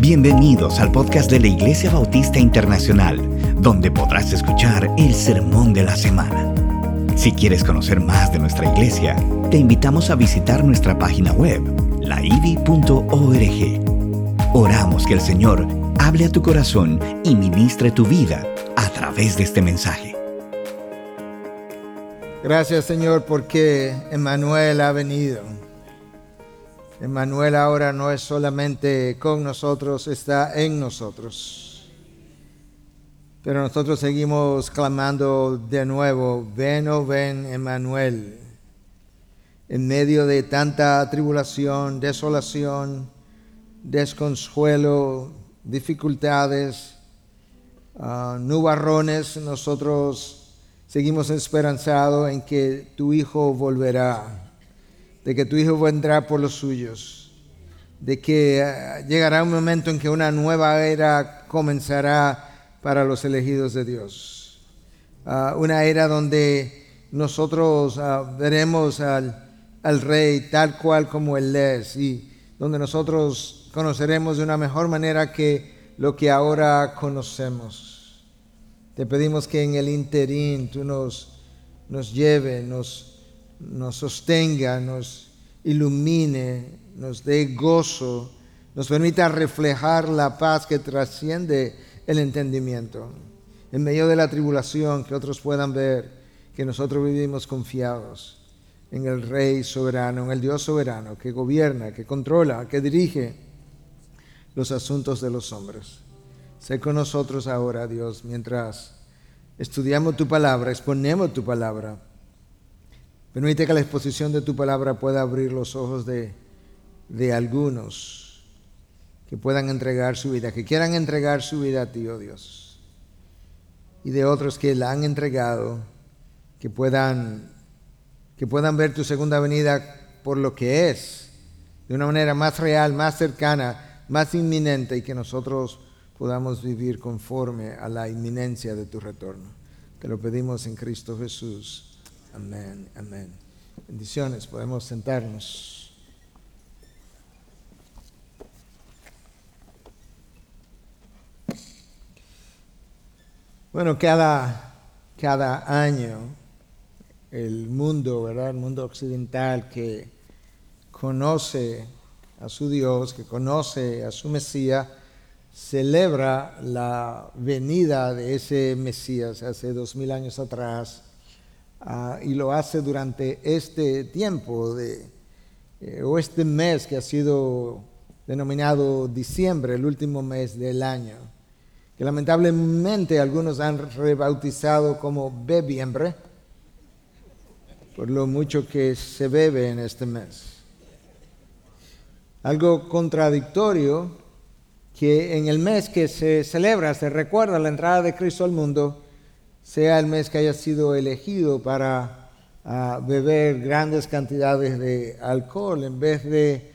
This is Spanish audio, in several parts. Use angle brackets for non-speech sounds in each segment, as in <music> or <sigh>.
Bienvenidos al podcast de la Iglesia Bautista Internacional, donde podrás escuchar el sermón de la semana. Si quieres conocer más de nuestra iglesia, te invitamos a visitar nuestra página web, laivi.org. Oramos que el Señor hable a tu corazón y ministre tu vida a través de este mensaje. Gracias Señor porque Emmanuel ha venido. Emmanuel ahora no es solamente con nosotros, está en nosotros. Pero nosotros seguimos clamando de nuevo, ven o oh, ven Emmanuel. En medio de tanta tribulación, desolación, desconsuelo, dificultades, uh, nubarrones, nosotros seguimos esperanzados en que tu Hijo volverá, de que tu Hijo vendrá por los suyos, de que eh, llegará un momento en que una nueva era comenzará para los elegidos de Dios. Ah, una era donde nosotros ah, veremos al, al Rey tal cual como Él es y donde nosotros conoceremos de una mejor manera que lo que ahora conocemos. Te pedimos que en el interín tú nos, nos nos, nos sostenga, nos ilumine, nos dé gozo, nos permita reflejar la paz que trasciende el entendimiento. En medio de la tribulación, que otros puedan ver que nosotros vivimos confiados en el Rey soberano, en el Dios soberano, que gobierna, que controla, que dirige los asuntos de los hombres. Sé con nosotros ahora, Dios, mientras estudiamos tu palabra, exponemos tu palabra. Permite que la exposición de tu palabra pueda abrir los ojos de, de algunos que puedan entregar su vida, que quieran entregar su vida a ti, oh Dios. Y de otros que la han entregado, que puedan, que puedan ver tu segunda venida por lo que es, de una manera más real, más cercana, más inminente y que nosotros podamos vivir conforme a la inminencia de tu retorno. Te lo pedimos en Cristo Jesús. Amén, amén. Bendiciones, podemos sentarnos. Bueno, cada, cada año el mundo, ¿verdad? El mundo occidental que conoce a su Dios, que conoce a su Mesías, celebra la venida de ese Mesías hace dos mil años atrás ah, y lo hace durante este tiempo de, eh, o este mes que ha sido denominado diciembre, el último mes del año, que lamentablemente algunos han rebautizado como bebiembre, por lo mucho que se bebe en este mes. Algo contradictorio que en el mes que se celebra, se recuerda la entrada de Cristo al mundo, sea el mes que haya sido elegido para ah, beber grandes cantidades de alcohol en vez de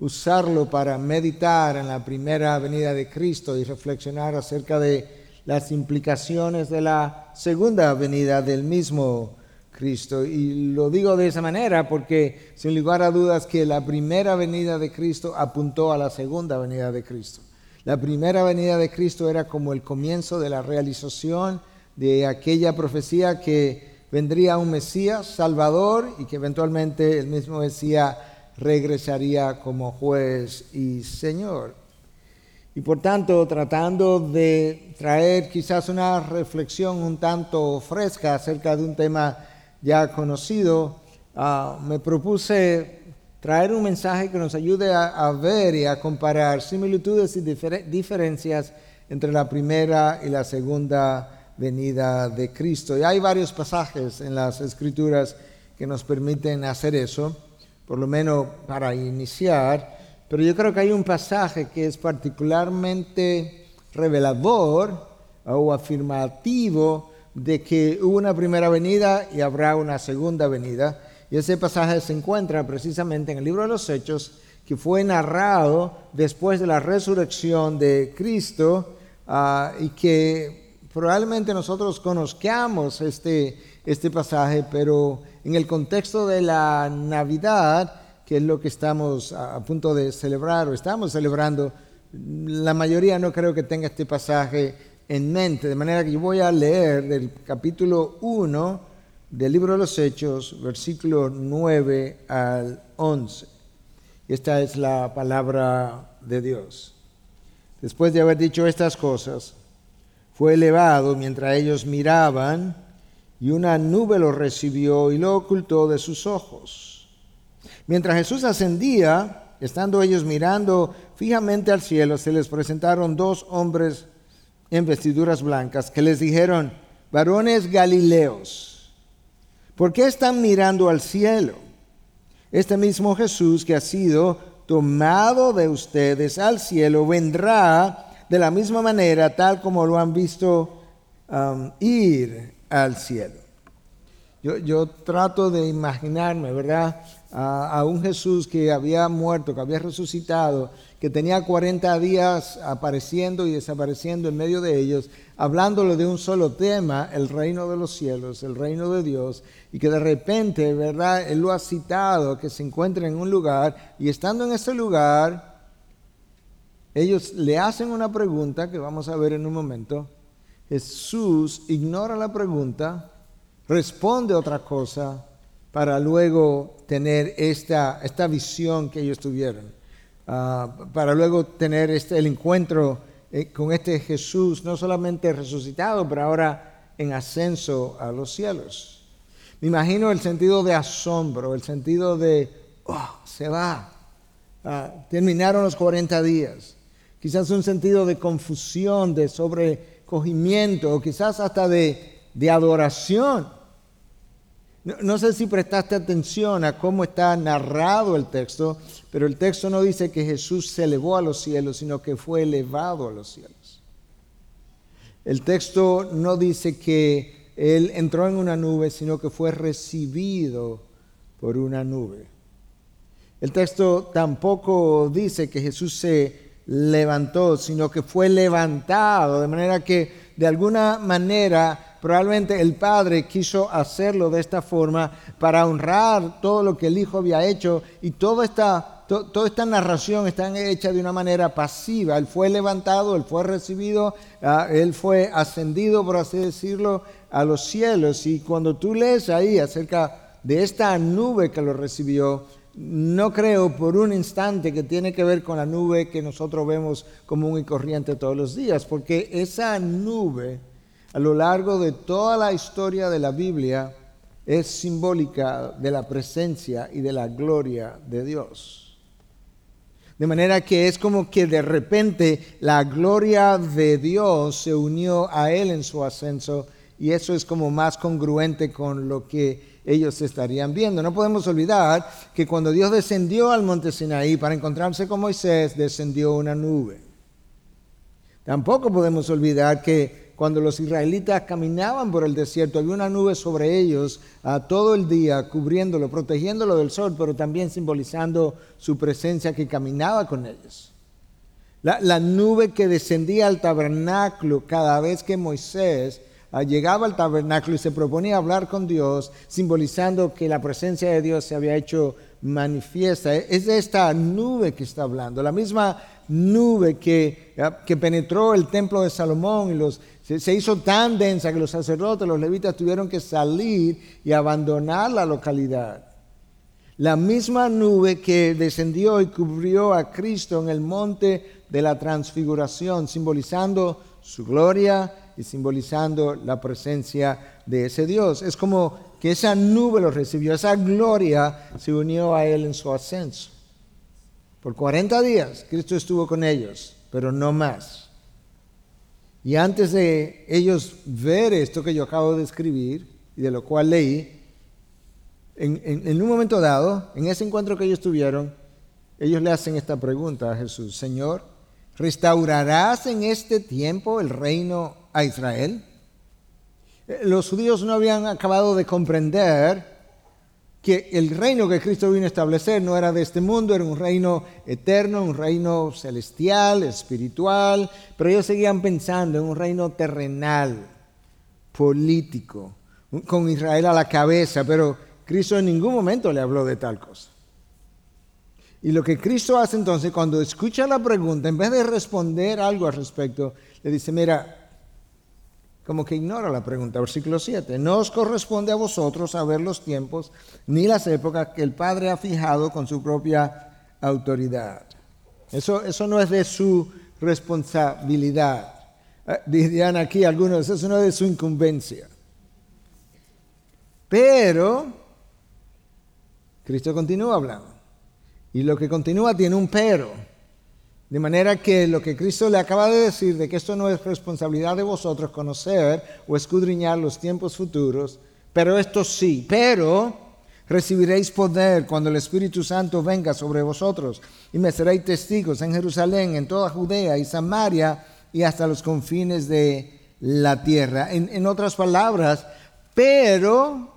usarlo para meditar en la primera venida de Cristo y reflexionar acerca de las implicaciones de la segunda venida del mismo Cristo. Y lo digo de esa manera porque sin lugar a dudas que la primera venida de Cristo apuntó a la segunda venida de Cristo. La primera venida de Cristo era como el comienzo de la realización de aquella profecía que vendría un Mesías Salvador y que eventualmente el mismo Mesías regresaría como juez y Señor. Y por tanto, tratando de traer quizás una reflexión un tanto fresca acerca de un tema ya conocido, ah, me propuse traer un mensaje que nos ayude a, ver y a comparar similitudes y diferencias entre la primera y la segunda venida de Cristo. Y hay varios pasajes en las escrituras que nos permiten hacer eso, por lo menos para iniciar, pero yo creo que hay un pasaje que es particularmente revelador o afirmativo de que hubo una primera venida y habrá una segunda venida y ese pasaje se encuentra precisamente en el libro de los Hechos, que fue narrado después de la resurrección de Cristo ah, y que probablemente nosotros conozcamos este, este pasaje, pero en el contexto de la Navidad, que es lo que estamos a punto de celebrar o estamos celebrando la mayoría no creo que tenga este pasaje en mente, de manera que yo voy a leer del capítulo 1 del libro de los Hechos, versículo 9 al 11. Esta es la palabra de Dios. Después de haber dicho estas cosas, fue elevado mientras ellos miraban y una nube lo recibió y lo ocultó de sus ojos. Mientras Jesús ascendía, estando ellos mirando fijamente al cielo, se les presentaron dos hombres en vestiduras blancas que les dijeron, varones galileos, ¿por qué están mirando al cielo? Este mismo Jesús que ha sido tomado de ustedes al cielo vendrá de la misma manera tal como lo han visto um, ir al cielo. Yo, trato de imaginarme, ¿verdad? A, un Jesús que había muerto, que había resucitado, que tenía 40 días apareciendo y desapareciendo en medio de ellos, hablándole de un solo tema, el reino de los cielos, el reino de Dios, y que de repente, ¿verdad? Él lo ha citado, que se encuentra en un lugar, y estando en ese lugar, ellos le hacen una pregunta que vamos a ver en un momento, Jesús ignora la pregunta, responde otra cosa para luego tener esta, esta visión que ellos tuvieron, ah, para luego tener este, el encuentro eh, con este Jesús, no solamente resucitado, pero ahora en ascenso a los cielos. Me imagino el sentido de asombro, el sentido de, oh, se va, ah, terminaron los 40 días. Quizás un sentido de confusión, de sobre o quizás hasta de, adoración. No, sé si prestaste atención a cómo está narrado el texto, pero el texto no dice que Jesús se elevó a los cielos, sino que fue elevado a los cielos. El texto no dice que Él entró en una nube, sino que fue recibido por una nube. El texto tampoco dice que Jesús se levantó, sino que fue levantado, de manera que de alguna manera probablemente el Padre quiso hacerlo de esta forma para honrar todo lo que el Hijo había hecho y toda esta, toda esta narración está hecha de una manera pasiva. Él fue levantado, él fue recibido, ah, él fue ascendido, por así decirlo, a los cielos. Y cuando tú lees ahí acerca de esta nube que lo recibió, no creo por un instante que tiene que ver con la nube que nosotros vemos común y corriente todos los días, porque esa nube a lo largo de toda la historia de la Biblia es simbólica de la presencia y de la gloria de Dios. De manera que es como que de repente la gloria de Dios se unió a Él en su ascenso y eso es como más congruente con lo que ellos estarían viendo. No podemos olvidar que cuando Dios descendió al monte Sinaí para encontrarse con Moisés, descendió una nube. Tampoco podemos olvidar que cuando los israelitas caminaban por el desierto, había una nube sobre ellos a todo el día, cubriéndolo, protegiéndolo del sol, pero también simbolizando su presencia que caminaba con ellos. La, la nube que descendía al tabernáculo cada vez que Moisés llegaba al tabernáculo y se proponía hablar con Dios, simbolizando que la presencia de Dios se había hecho manifiesta. Es esta nube que está hablando, la misma nube que, ah, que penetró el templo de Salomón y los, se, hizo tan densa que los sacerdotes, los levitas tuvieron que salir y abandonar la localidad. La misma nube que descendió y cubrió a Cristo en el monte de la transfiguración, simbolizando su gloria y simbolizando la presencia de ese Dios. Es como que esa nube lo recibió, esa gloria se unió a él en su ascenso. Por 40 días Cristo estuvo con ellos, pero no más. Y antes de ellos ver esto que yo acabo de escribir y de lo cual leí, en, en un momento dado, en ese encuentro que ellos tuvieron, ellos le hacen esta pregunta a Jesús, Señor, ¿restaurarás en este tiempo el reino a Israel. Eh, los judíos no habían acabado de comprender que el reino que Cristo vino a establecer no era de este mundo, era un reino eterno, un reino celestial, espiritual, pero ellos seguían pensando en un reino terrenal, político, con Israel a la cabeza, pero Cristo en ningún momento le habló de tal cosa. Y lo que Cristo hace entonces, cuando escucha la pregunta, en vez de responder algo al respecto, le dice, mira, como que ignora la pregunta. Versículo 7. No os corresponde a vosotros saber los tiempos ni las épocas que el Padre ha fijado con su propia autoridad. Eso, eso no es de su responsabilidad. Eh, dirían aquí algunos, eso no es de su incumbencia. Pero Cristo continúa hablando. Y lo que continúa tiene un pero. De manera que lo que Cristo le acaba de decir, de que esto no es responsabilidad de vosotros conocer o escudriñar los tiempos futuros, pero esto sí, pero recibiréis poder cuando el Espíritu Santo venga sobre vosotros y me seréis testigos en Jerusalén, en toda Judea y Samaria y hasta los confines de la tierra. En, otras palabras, pero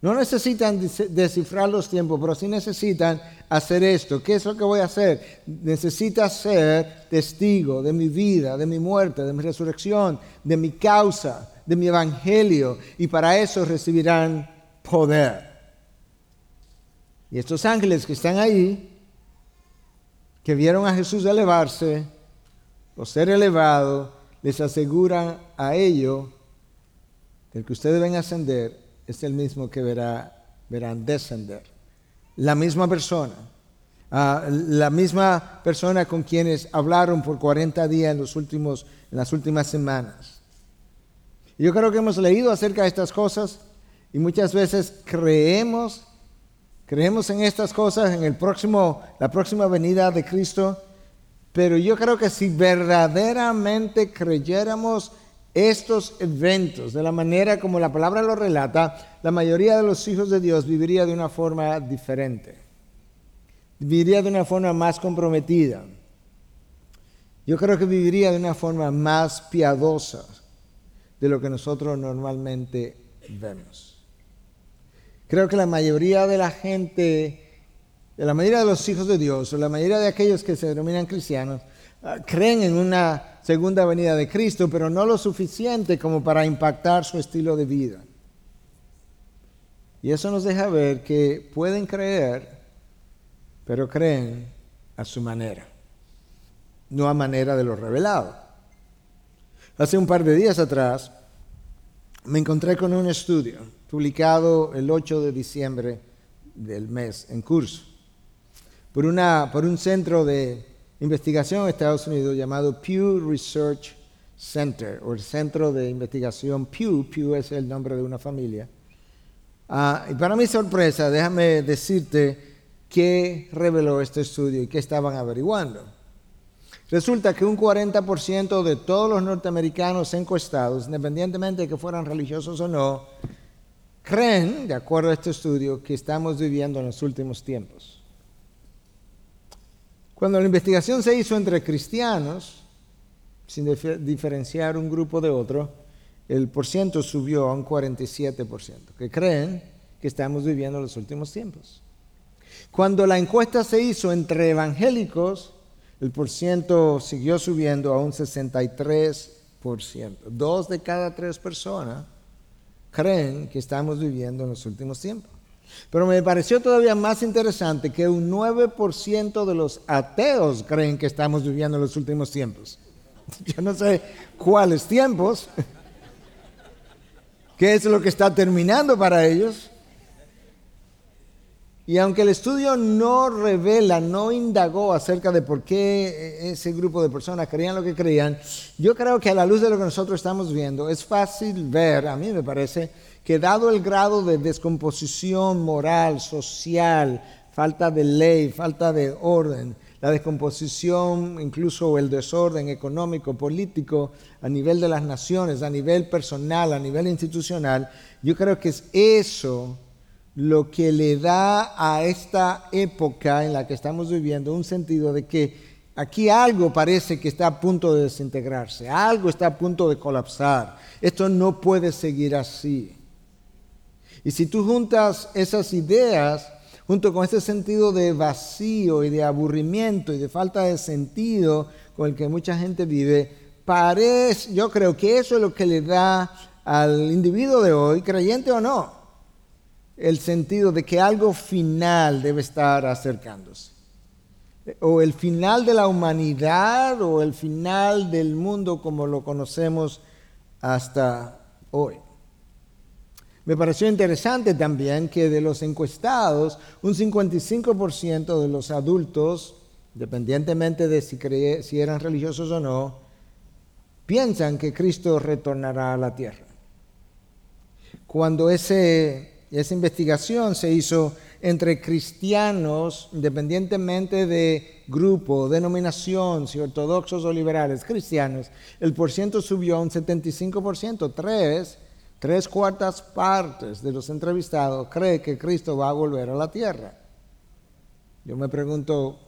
no necesitan descifrar los tiempos, pero sí necesitan hacer esto. ¿Qué es lo que voy a hacer? Necesitas ser testigo de mi vida, de mi muerte, de mi resurrección, de mi causa, de mi evangelio. Y para eso recibirán poder. Y estos ángeles que están ahí, que vieron a Jesús elevarse o ser elevado, les aseguran a ellos que el que ustedes ven ascender es el mismo que verá, verán descender. La misma persona, ah, la misma persona con quienes hablaron por 40 días en, los últimos, en las últimas semanas. Yo creo que hemos leído acerca de estas cosas y muchas veces creemos, creemos en estas cosas, en el próximo, la próxima venida de Cristo, pero yo creo que si verdaderamente creyéramos estos eventos, de la manera como la palabra lo relata, la mayoría de los hijos de Dios viviría de una forma diferente. Viviría de una forma más comprometida. Yo creo que viviría de una forma más piadosa de lo que nosotros normalmente vemos. Creo que la mayoría de la gente, de la mayoría de los hijos de Dios, o la mayoría de aquellos que se denominan cristianos, creen en una segunda venida de Cristo, pero no lo suficiente como para impactar su estilo de vida. Y eso nos deja ver que pueden creer, pero creen a su manera, no a manera de lo revelado. Hace un par de días atrás me encontré con un estudio publicado el 8 de diciembre del mes en curso por, una, por un centro de investigación en Estados Unidos llamado Pew Research Center, o el Centro de Investigación Pew. Pew es el nombre de una familia. Ah, y para mi sorpresa, déjame decirte qué reveló este estudio y qué estaban averiguando. Resulta que un 40% de todos los norteamericanos encuestados, independientemente de que fueran religiosos o no, creen, de acuerdo a este estudio, que estamos viviendo en los últimos tiempos. Cuando la investigación se hizo entre cristianos, sin diferenciar un grupo de otro, el porciento subió a un 47%, que creen que estamos viviendo los últimos tiempos. Cuando la encuesta se hizo entre evangélicos, el porciento siguió subiendo a un 63%. Dos de cada tres personas creen que estamos viviendo en los últimos tiempos. Pero me pareció todavía más interesante que un 9% de los ateos creen que estamos viviendo en los últimos tiempos. <laughs> Yo no sé cuáles tiempos, <laughs> qué es lo que está terminando para ellos. Y aunque el estudio no revela, no indagó acerca de por qué ese grupo de personas creían lo que creían, yo creo que a la luz de lo que nosotros estamos viendo, es fácil ver, a mí me parece, que dado el grado de descomposición moral, social, falta de ley, falta de orden, la descomposición, incluso el desorden económico, político, a nivel de las naciones, a nivel personal, a nivel institucional, yo creo que es eso lo que le da a esta época en la que estamos viviendo un sentido de que aquí algo parece que está a punto de desintegrarse, algo está a punto de colapsar. Esto no puede seguir así. Y si tú juntas esas ideas junto con ese sentido de vacío y de aburrimiento y de falta de sentido con el que mucha gente vive, parece, yo creo que eso es lo que le da al individuo de hoy, creyente o no, el sentido de que algo final debe estar acercándose. o el final de la humanidad o el final del mundo como lo conocemos hasta hoy. Me pareció interesante también que de los encuestados, un 55% de los adultos, independientemente de si, eran religiosos o no, piensan que Cristo retornará a la tierra. Cuando ese, esa investigación se hizo entre cristianos, independientemente de grupo, denominación, si ortodoxos o liberales, cristianos, el porciento subió a un 75%, tres, tres cuartas partes de los entrevistados cree que Cristo va a volver a la tierra. Yo me pregunto,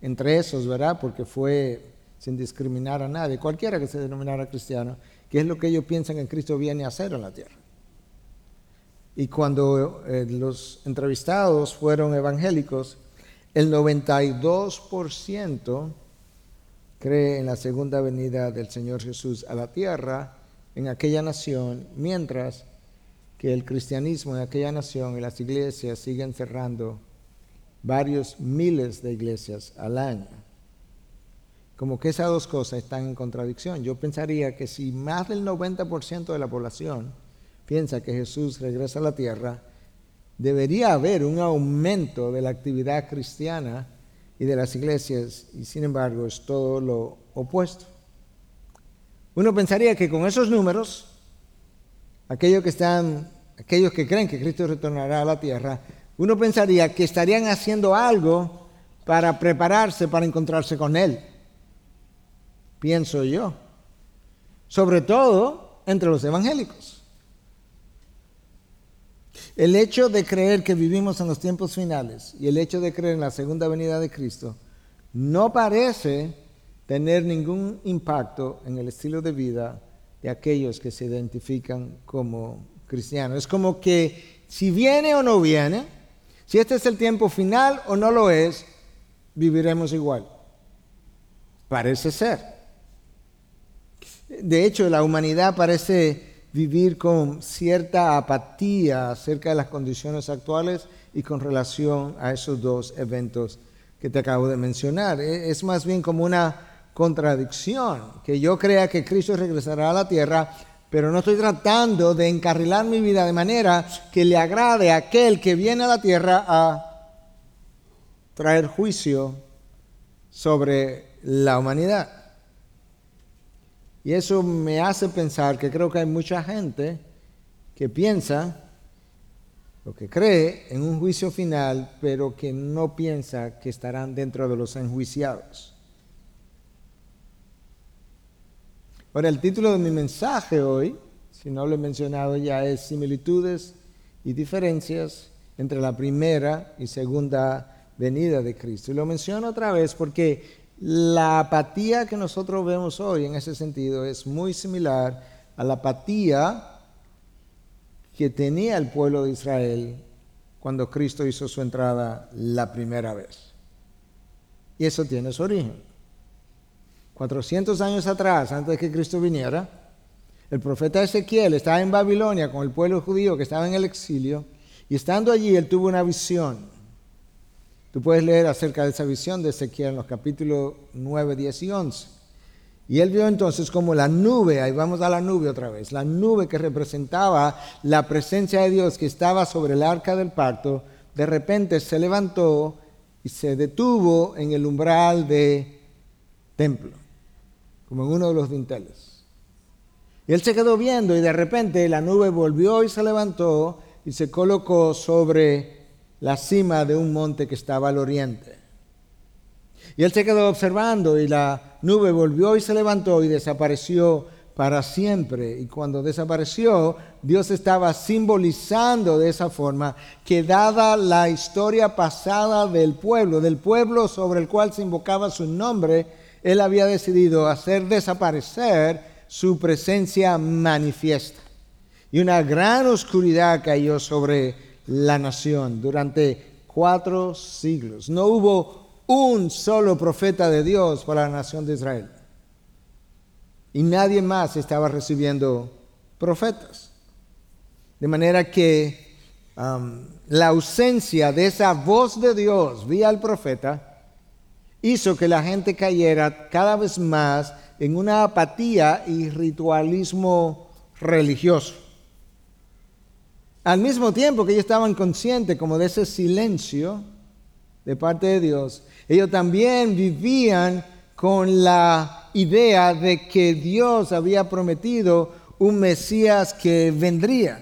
entre esos, ¿verdad? Porque fue sin discriminar a nadie, cualquiera que se denominara cristiano, ¿qué es lo que ellos piensan que Cristo viene a hacer en la tierra? Y cuando eh, los entrevistados fueron evangélicos, el 92% cree en la segunda venida del Señor Jesús a la tierra en aquella nación, mientras que el cristianismo en aquella nación y las iglesias siguen cerrando varios miles de iglesias al año. Como que esas dos cosas están en contradicción. Yo pensaría que si más del 90% de la población piensa que Jesús regresa a la tierra, debería haber un aumento de la actividad cristiana y de las iglesias, y sin embargo es todo lo opuesto. Uno pensaría que con esos números, aquellos que están, aquellos que creen que Cristo retornará a la tierra, uno pensaría que estarían haciendo algo para prepararse para encontrarse con Él. Pienso yo. Sobre todo entre los evangélicos. El hecho de creer que vivimos en los tiempos finales y el hecho de creer en la segunda venida de Cristo no parece tener ningún impacto en el estilo de vida de aquellos que se identifican como cristianos. Es como que si viene o no viene, si este es el tiempo final o no lo es, viviremos igual. Parece ser. De hecho, la humanidad parece vivir con cierta apatía acerca de las condiciones actuales y con relación a esos dos eventos que te acabo de mencionar. Es más bien como una contradicción, que yo crea que Cristo regresará a la tierra, pero no estoy tratando de encarrilar mi vida de manera que le agrade a aquel que viene a la tierra a traer juicio sobre la humanidad. Y eso me hace pensar que creo que hay mucha gente que piensa o que cree en un juicio final, pero que no piensa que estarán dentro de los enjuiciados. Ahora, el título de mi mensaje hoy, si no lo he mencionado ya, es Similitudes y diferencias entre la primera y segunda venida de Cristo. Y lo menciono otra vez porque la apatía que nosotros vemos hoy en ese sentido es muy similar a la apatía que tenía el pueblo de Israel cuando Cristo hizo su entrada la primera vez. Y eso tiene su origen. 400 años atrás, antes de que Cristo viniera, el profeta Ezequiel estaba en Babilonia con el pueblo judío que estaba en el exilio y estando allí él tuvo una visión Tú puedes leer acerca de esa visión de Ezequiel en los capítulos 9, 10 y 11. Y él vio entonces como la nube, ahí vamos a la nube otra vez, la nube que representaba la presencia de Dios que estaba sobre el arca del pacto, de repente se levantó y se detuvo en el umbral de templo, como en uno de los dinteles. Y él se quedó viendo y de repente la nube volvió y se levantó y se colocó sobre la cima de un monte que estaba al oriente. Y él se quedó observando y la nube volvió y se levantó y desapareció para siempre. Y cuando desapareció, Dios estaba simbolizando de esa forma que dada la historia pasada del pueblo, del pueblo sobre el cual se invocaba su nombre, Él había decidido hacer desaparecer su presencia manifiesta. Y una gran oscuridad cayó sobre la nación durante cuatro siglos. No hubo un solo profeta de Dios para la nación de Israel. Y nadie más estaba recibiendo profetas. De manera que um, la ausencia de esa voz de Dios vía el profeta hizo que la gente cayera cada vez más en una apatía y ritualismo religioso. Al mismo tiempo que ellos estaban conscientes como de ese silencio de parte de Dios, ellos también vivían con la idea de que Dios había prometido un Mesías que vendría.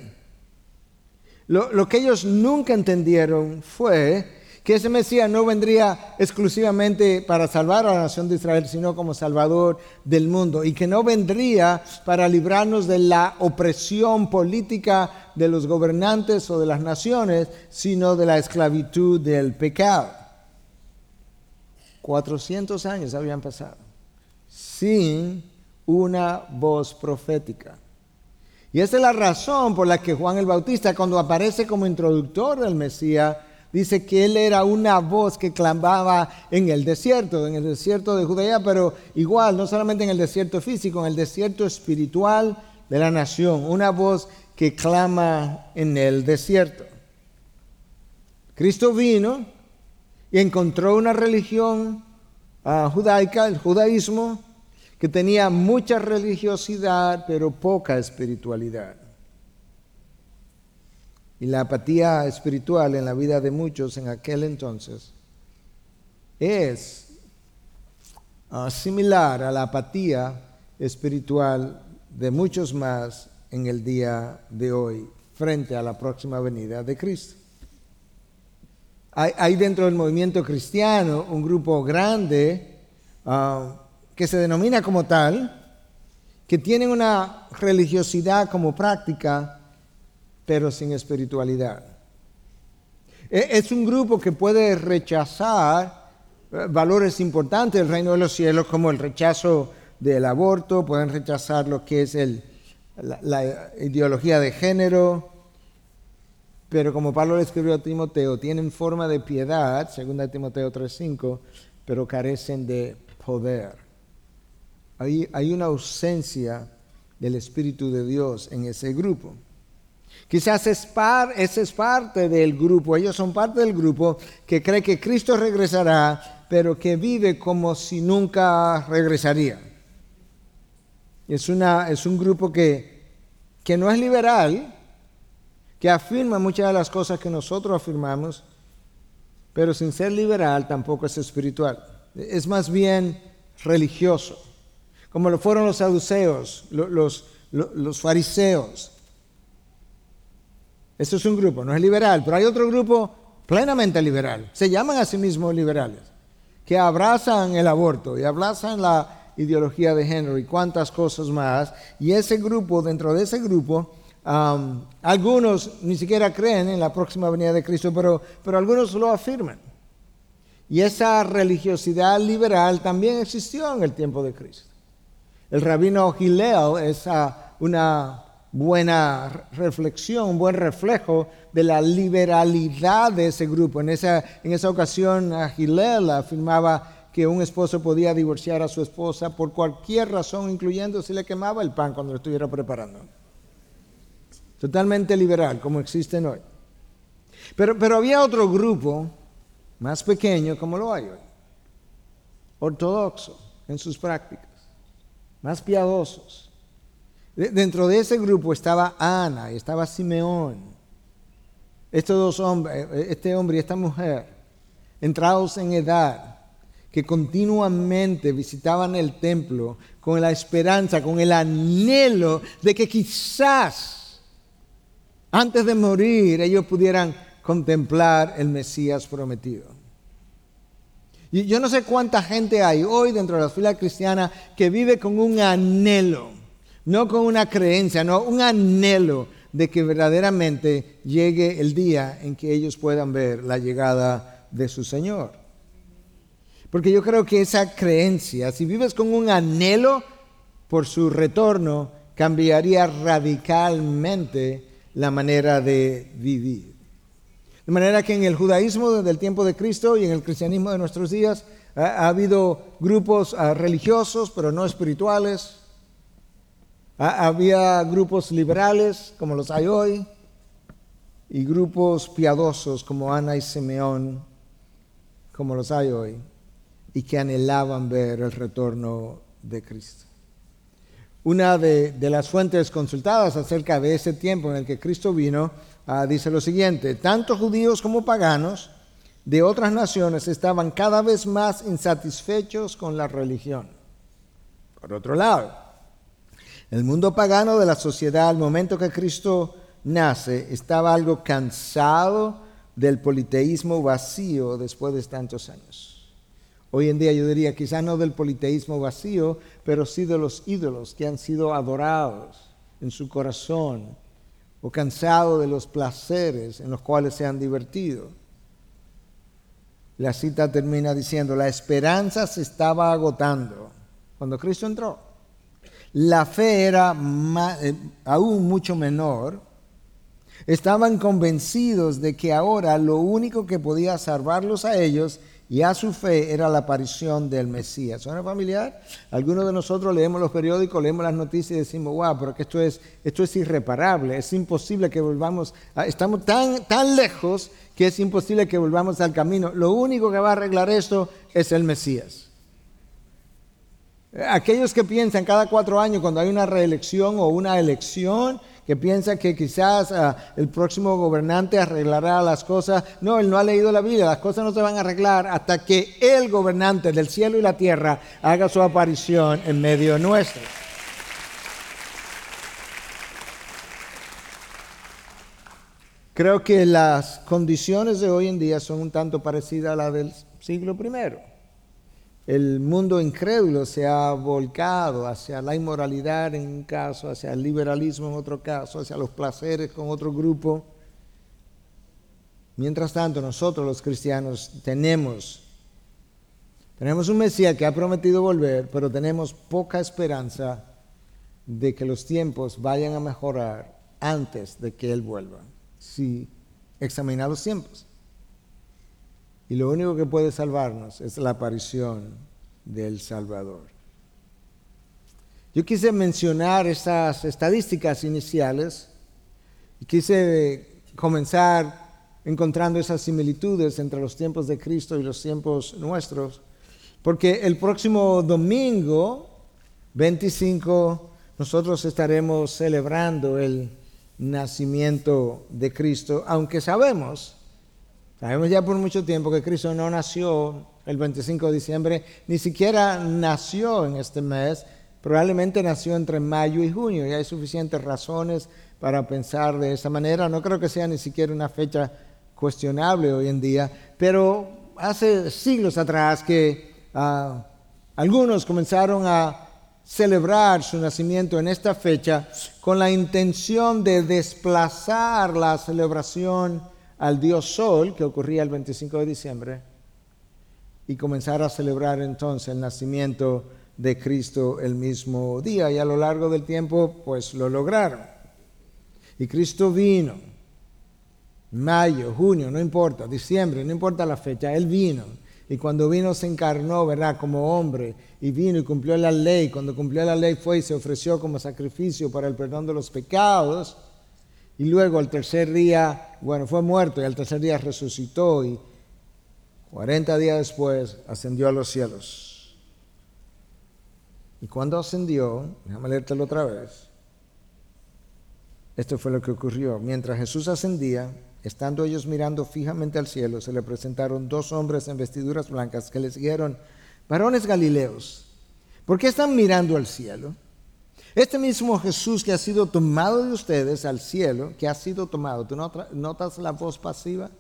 Lo, lo que ellos nunca entendieron fue que ese Mesías no vendría exclusivamente para salvar a la nación de Israel, sino como Salvador del mundo, y que no vendría para librarnos de la opresión política de los gobernantes o de las naciones, sino de la esclavitud del pecado. 400 años habían pasado sin una voz profética. Y esa es la razón por la que Juan el Bautista, cuando aparece como introductor del Mesías, dice que él era una voz que clamaba en el desierto, en el desierto de Judea, pero igual, no solamente en el desierto físico, en el desierto espiritual de la nación, una voz que clama en el desierto. Cristo vino y encontró una religión uh, judaica, el judaísmo, que tenía mucha religiosidad, pero poca espiritualidad. Y la apatía espiritual en la vida de muchos en aquel entonces es ah, similar a la apatía espiritual de muchos más en el día de hoy frente a la próxima venida de Cristo. Hay, dentro del movimiento cristiano un grupo grande ah, que se denomina como tal, que tienen una religiosidad como práctica, pero sin espiritualidad. E, es un grupo que puede rechazar eh, valores importantes del reino de los cielos, como el rechazo del aborto, pueden rechazar lo que es la, ideología de género, pero como Pablo le escribió a Timoteo, tienen forma de piedad, según Timoteo 3.5, pero carecen de poder. Hay una ausencia del Espíritu de Dios en ese grupo. Quizás es es parte del grupo, ellos son parte del grupo que cree que Cristo regresará, pero que vive como si nunca regresaría. Es, un grupo que, no es liberal, que afirma muchas de las cosas que nosotros afirmamos, pero sin ser liberal tampoco es espiritual. Es más bien religioso, como lo fueron los saduceos, los fariseos eso es un grupo, no es liberal, pero hay otro grupo plenamente liberal. Se llaman a sí mismos liberales, que abrazan el aborto y abrazan la ideología de género y cuantas cosas más. Y ese grupo, dentro de ese grupo, algunos ni siquiera creen en la próxima venida de Cristo, pero, pero algunos lo afirman. Y esa religiosidad liberal también existió en el tiempo de Cristo. El rabino Gileo es una buena reflexión, un buen reflejo de la liberalidad de ese grupo. En esa, en esa ocasión, Gilel afirmaba que un esposo podía divorciar a su esposa por cualquier razón, incluyendo si le quemaba el pan cuando lo estuviera preparando. Totalmente liberal, como existen hoy. Pero, pero había otro grupo más pequeño, como lo hay hoy, ortodoxo en sus prácticas, más piadosos, Dentro de ese grupo estaba Ana y estaba Simeón. Estos dos hombres, eh, este hombre y esta mujer, entrados en edad, que continuamente visitaban el templo con la esperanza, con el anhelo de que quizás antes de morir ellos pudieran contemplar el Mesías prometido. Y yo no sé cuánta gente hay hoy dentro de la fila cristiana que vive con un anhelo no con una creencia, no un anhelo de que verdaderamente llegue el día en que ellos puedan ver la llegada de su Señor. Porque yo creo que esa creencia, si vives con un anhelo por su retorno, cambiaría radicalmente la manera de vivir. De manera que en el judaísmo desde el tiempo de Cristo y en el cristianismo de nuestros días ha, habido grupos ah, religiosos, pero no espirituales, había grupos liberales como los hay hoy y grupos piadosos como Ana y Simeón como los hay hoy. y que anhelaban ver el retorno de Cristo. Una de, las fuentes consultadas acerca de ese tiempo en el que Cristo vino ah, dice lo siguiente, tanto judíos como paganos de otras naciones estaban cada vez más insatisfechos con la religión. Por otro lado, el mundo pagano de la sociedad al momento que Cristo nace estaba algo cansado del politeísmo vacío después de tantos años. Hoy en día yo diría quizás no del politeísmo vacío, pero sí de los ídolos que han sido adorados en su corazón o cansado de los placeres en los cuales se han divertido. La cita termina diciendo, la esperanza se estaba agotando cuando Cristo entró. La fe era eh, aún mucho menor. Estaban convencidos de que ahora lo único que podía salvarlos a ellos y a su fe era la aparición del Mesías. ¿Suena familiar? Algunos de nosotros leemos los periódicos, leemos las noticias y decimos, wow, pero que esto es, esto es irreparable, es imposible que volvamos, estamos tan, tan lejos que es imposible que volvamos al camino. Lo único que va a arreglar esto es el Mesías. Aquellos que piensan cada cuatro años cuando hay una reelección o una elección, que piensa que quizás ah, el próximo gobernante arreglará las cosas. No, él no ha leído la Biblia, las cosas no se van a arreglar hasta que el gobernante del cielo y la tierra haga su aparición en medio nuestro. Creo que las condiciones de hoy en día son un tanto parecidas a las del siglo I el mundo incrédulo se ha volcado hacia la inmoralidad en un caso, hacia el liberalismo en otro caso, hacia los placeres con otro grupo. Mientras tanto, nosotros los cristianos tenemos, tenemos un Mesías que ha prometido volver, pero tenemos poca esperanza de que los tiempos vayan a mejorar antes de que Él vuelva. Si examina los tiempos. Y lo único que puede salvarnos es la aparición del Salvador. Yo quise mencionar estas estadísticas iniciales y quise comenzar encontrando esas similitudes entre los tiempos de Cristo y los tiempos nuestros, porque el próximo domingo 25 nosotros estaremos celebrando el nacimiento de Cristo, aunque sabemos Sabemos ya por mucho tiempo que Cristo no nació el 25 de diciembre, ni siquiera nació en este mes, probablemente nació entre mayo y junio, y hay suficientes razones para pensar de esa manera. No creo que sea ni siquiera una fecha cuestionable hoy en día, pero hace siglos atrás que ah, algunos comenzaron a celebrar su nacimiento en esta fecha con la intención de desplazar la celebración al dios Sol, que ocurría el 25 de diciembre, y comenzar a celebrar entonces el nacimiento de Cristo el mismo día. Y a lo largo del tiempo, pues lo lograron. Y Cristo vino, mayo, junio, no importa, diciembre, no importa la fecha, Él vino. Y cuando vino se encarnó, ¿verdad? Como hombre. Y vino y cumplió la ley. Cuando cumplió la ley fue y se ofreció como sacrificio para el perdón de los pecados. Y luego al tercer día, bueno, fue muerto y al tercer día resucitó y 40 días después ascendió a los cielos. Y cuando ascendió, déjame leértelo otra vez, esto fue lo que ocurrió. Mientras Jesús ascendía, estando ellos mirando fijamente al cielo, se le presentaron dos hombres en vestiduras blancas que les dijeron, varones galileos, ¿por qué están mirando al cielo? Este mismo Jesús que ha sido tomado de ustedes al cielo, que ha sido tomado, ¿tú notas la voz pasiva?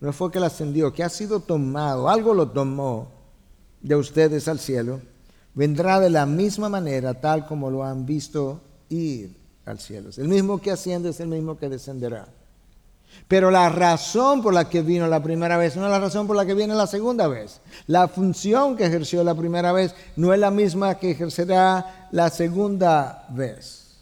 No fue que él ascendió, que ha sido tomado, algo lo tomó de ustedes al cielo, vendrá de la misma manera tal como lo han visto ir al cielo. El mismo que asciende es el mismo que descenderá. Pero la razón por la que vino la primera vez no es la razón por la que viene la segunda vez. La función que ejerció la primera vez no es la misma que ejercerá la segunda vez.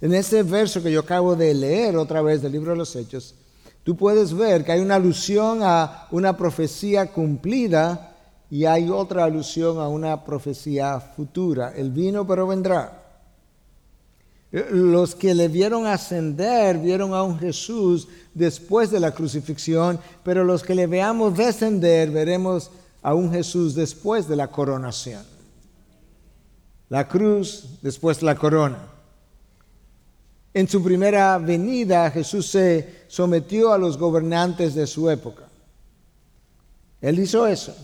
En ese verso que yo acabo de leer otra vez del libro de los Hechos, tú puedes ver que hay una alusión a una profecía cumplida y hay otra alusión a una profecía futura. El vino pero vendrá. Los que le vieron ascender vieron a un Jesús después de la crucifixión, pero los que le veamos descender veremos a un Jesús después de la coronación. La cruz, después la corona. En su primera venida Jesús se sometió a los gobernantes de su época. Él hizo eso.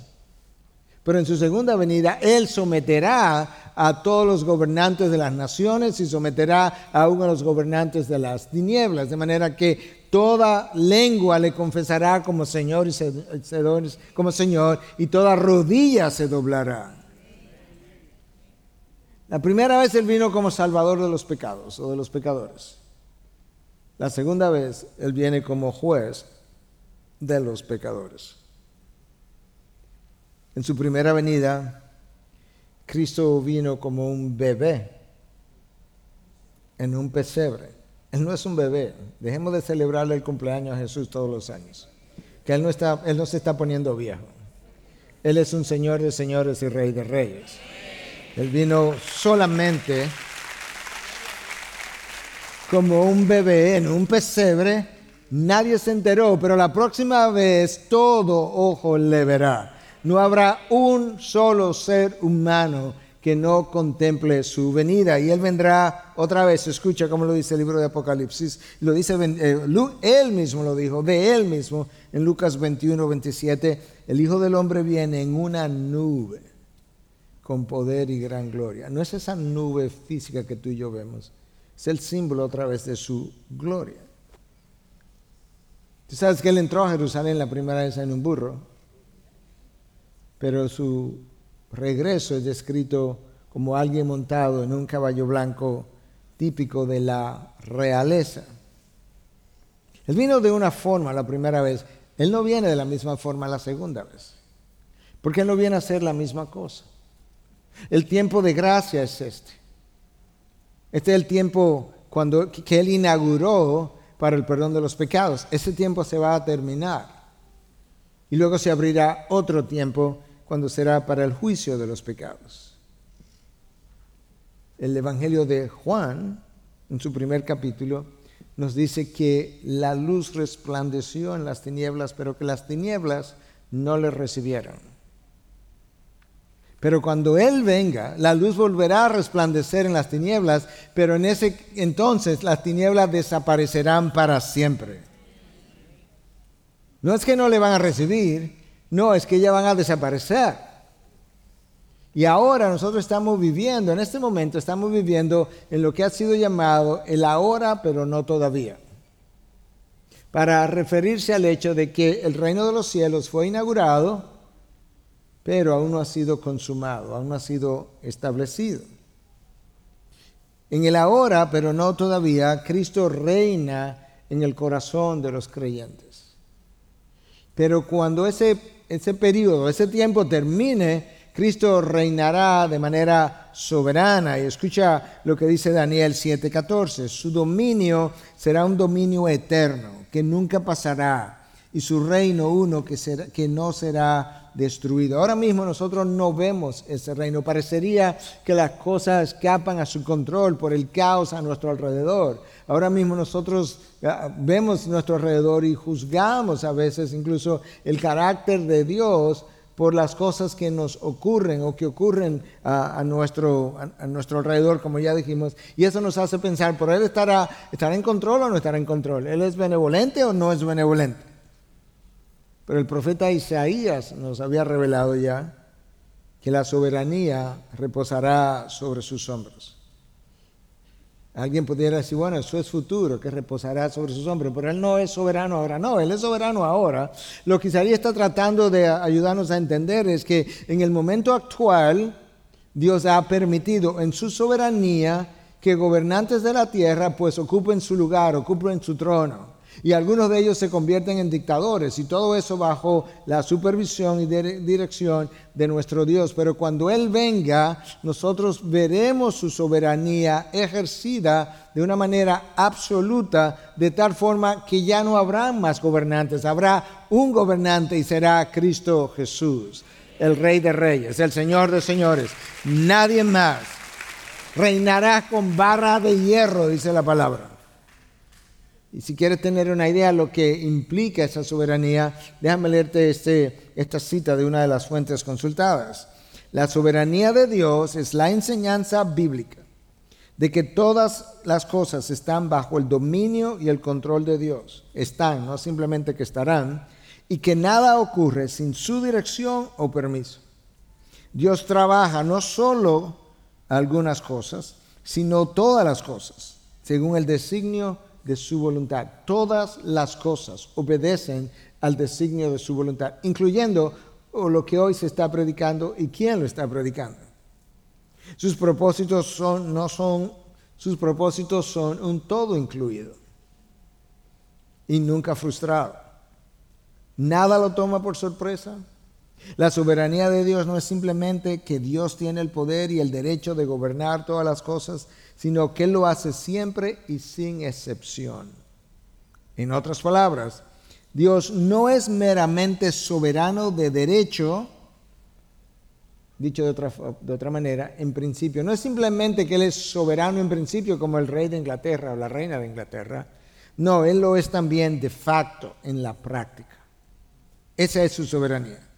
Pero en su segunda venida Él someterá a todos los gobernantes de las naciones y someterá aún a los gobernantes de las tinieblas, de manera que toda lengua le confesará como Señor y como Señor y toda rodilla se doblará. La primera vez Él vino como Salvador de los pecados o de los pecadores. La segunda vez Él viene como juez de los pecadores. En su primera venida, Cristo vino como un bebé en un pesebre. Él no es un bebé. Dejemos de celebrarle el cumpleaños a Jesús todos los años. Que Él no, está, él no se está poniendo viejo. Él es un Señor de señores y Rey de reyes. Él vino solamente como un bebé en un pesebre. Nadie se enteró, pero la próxima vez todo ojo le verá. No habrá un solo ser humano que no contemple su venida. Y Él vendrá otra vez, escucha como lo dice el libro de Apocalipsis, lo dice, eh, Él mismo lo dijo, de Él mismo, en Lucas 21, 27, el Hijo del Hombre viene en una nube con poder y gran gloria. No es esa nube física que tú y yo vemos, es el símbolo otra vez de su gloria. Tú sabes que Él entró a Jerusalén la primera vez en un burro, pero su regreso es descrito como alguien montado en un caballo blanco típico de la realeza. Él vino de una forma la primera vez, él no viene de la misma forma la segunda vez, porque él no viene a hacer la misma cosa. El tiempo de gracia es este. Este es el tiempo cuando, que él inauguró para el perdón de los pecados. Ese tiempo se va a terminar. Y luego se abrirá otro tiempo cuando será para el juicio de los pecados. El Evangelio de Juan, en su primer capítulo, nos dice que la luz resplandeció en las tinieblas, pero que las tinieblas no le recibieron. Pero cuando Él venga, la luz volverá a resplandecer en las tinieblas, pero en ese entonces las tinieblas desaparecerán para siempre. No es que no le van a recibir, no, es que ya van a desaparecer. Y ahora nosotros estamos viviendo, en este momento estamos viviendo en lo que ha sido llamado el ahora, pero no todavía. Para referirse al hecho de que el reino de los cielos fue inaugurado, pero aún no ha sido consumado, aún no ha sido establecido. En el ahora, pero no todavía, Cristo reina en el corazón de los creyentes. Pero cuando ese ese periodo, ese tiempo termine, Cristo reinará de manera soberana. Y escucha lo que dice Daniel 7:14. Su dominio será un dominio eterno, que nunca pasará. Y su reino uno que, será, que no será destruido. Ahora mismo nosotros no vemos ese reino. Parecería que las cosas escapan a su control por el caos a nuestro alrededor. Ahora mismo nosotros ah, vemos nuestro alrededor y juzgamos a veces incluso el carácter de Dios por las cosas que nos ocurren o que ocurren a, nuestro, alrededor, como ya dijimos. Y eso nos hace pensar, ¿por Él estará, estará en control o no estará en control? ¿Él es benevolente o no es benevolente? Pero el profeta Isaías nos había revelado ya que la soberanía reposará sobre sus hombros. Alguien pudiera decir, bueno, eso es futuro, que reposará sobre sus hombros, pero Él no es soberano ahora. No, Él es soberano ahora. Lo que Isaías está tratando de ayudarnos a entender es que en el momento actual, Dios ha permitido en su soberanía que gobernantes de la tierra pues ocupen su lugar, ocupen su trono y algunos de ellos se convierten en dictadores y todo eso bajo la supervisión y dirección de nuestro Dios. Pero cuando Él venga, nosotros veremos su soberanía ejercida de una manera absoluta, de tal forma que ya no habrá más gobernantes, habrá un gobernante y será Cristo Jesús, el Rey de Reyes, el Señor de Señores, nadie más. Reinará con barra de hierro, dice la palabra. Y si quieres tener una idea de lo que implica esa soberanía, déjame leerte este, esta cita de una de las fuentes consultadas. La soberanía de Dios es la enseñanza bíblica de que todas las cosas están bajo el dominio y el control de Dios. Están, no simplemente que estarán, y que nada ocurre sin su dirección o permiso. Dios trabaja no solo algunas cosas, sino todas las cosas, según el designio de su voluntad. Todas las cosas obedecen al designio de su voluntad, incluyendo lo que hoy se está predicando y quién lo está predicando. Sus propósitos son, no son, sus propósitos son un todo incluido y nunca frustrado. Nada lo toma por sorpresa. La soberanía de Dios no es simplemente que Dios tiene el poder y el derecho de gobernar todas las cosas, sino que Él lo hace siempre y sin excepción. En otras palabras, Dios no es meramente soberano de derecho, dicho de otra, de otra, manera, en principio. No es simplemente que Él es soberano en principio como el rey de Inglaterra o la reina de Inglaterra. No, Él lo es también de facto en la práctica. Esa es su soberanía.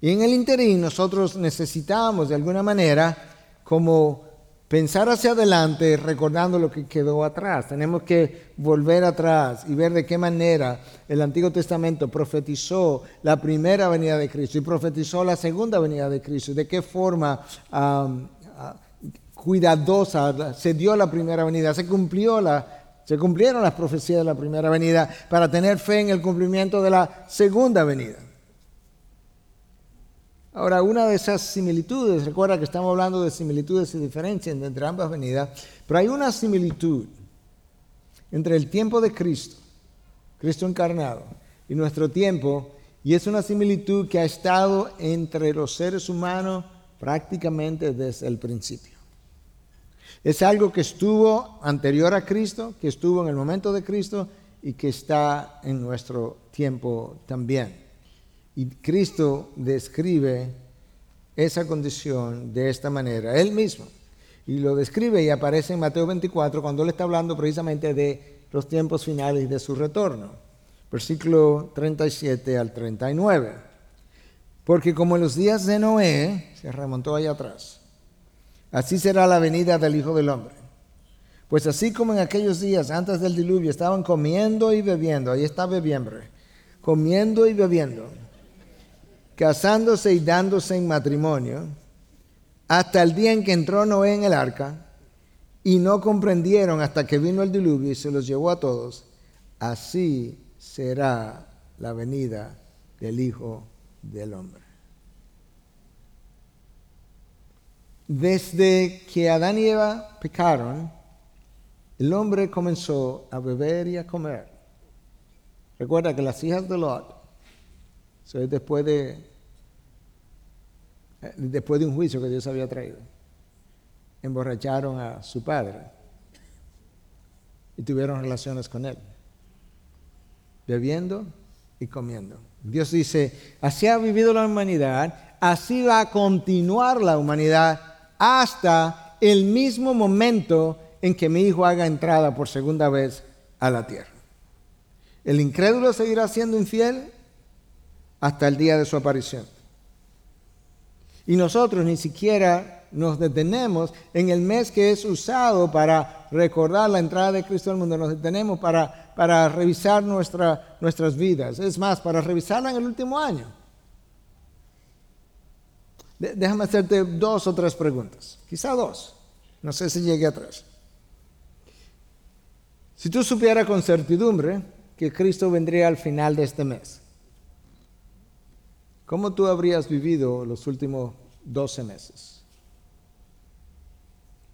Y en el interín nosotros necesitamos de alguna manera como pensar hacia adelante recordando lo que quedó atrás. Tenemos que volver atrás y ver de qué manera el Antiguo Testamento profetizó la primera venida de Cristo y profetizó la segunda venida de Cristo. De qué forma cuidadosa se dio la primera venida, se cumplió la se cumplieron las profecías de la primera venida para tener fe en el cumplimiento de la segunda venida. Ahora, una de esas similitudes, recuerda que estamos hablando de similitudes y diferencias entre ambas venidas, pero hay una similitud entre el tiempo de Cristo, Cristo encarnado, y nuestro tiempo, y es una similitud que ha estado entre los seres humanos prácticamente desde el principio. Es algo que estuvo anterior a Cristo, que estuvo en el momento de Cristo y que está en nuestro tiempo también. Y Cristo describe esa condición de esta manera, él mismo. Y lo describe y aparece en Mateo 24 cuando él está hablando precisamente de los tiempos finales de su retorno. Versículo 37 al 39. Porque como en los días de Noé, se remontó allá atrás, así será la venida del Hijo del Hombre. Pues así como en aquellos días antes del diluvio estaban comiendo y bebiendo, ahí está bebiendo, comiendo y bebiendo casándose y dándose en matrimonio, hasta el día en que entró Noé en el arca, y no comprendieron hasta que vino el diluvio y se los llevó a todos, así será la venida del Hijo del Hombre. Desde que Adán y Eva pecaron, el hombre comenzó a beber y a comer. Recuerda que las hijas de Lot, después de después de un juicio que Dios había traído. Emborracharon a su padre y tuvieron relaciones con él, bebiendo y comiendo. Dios dice, así ha vivido la humanidad, así va a continuar la humanidad hasta el mismo momento en que mi hijo haga entrada por segunda vez a la tierra. El incrédulo seguirá siendo infiel hasta el día de su aparición. Y nosotros ni siquiera nos detenemos en el mes que es usado para recordar la entrada de Cristo al mundo, nos detenemos para, para revisar nuestra, nuestras vidas. Es más, para revisarla en el último año. déjame hacerte dos o tres preguntas, quizá dos, no sé si llegue a tres. Si tú supieras con certidumbre que Cristo vendría al final de este mes, ¿Cómo tú habrías vivido los últimos 12 meses?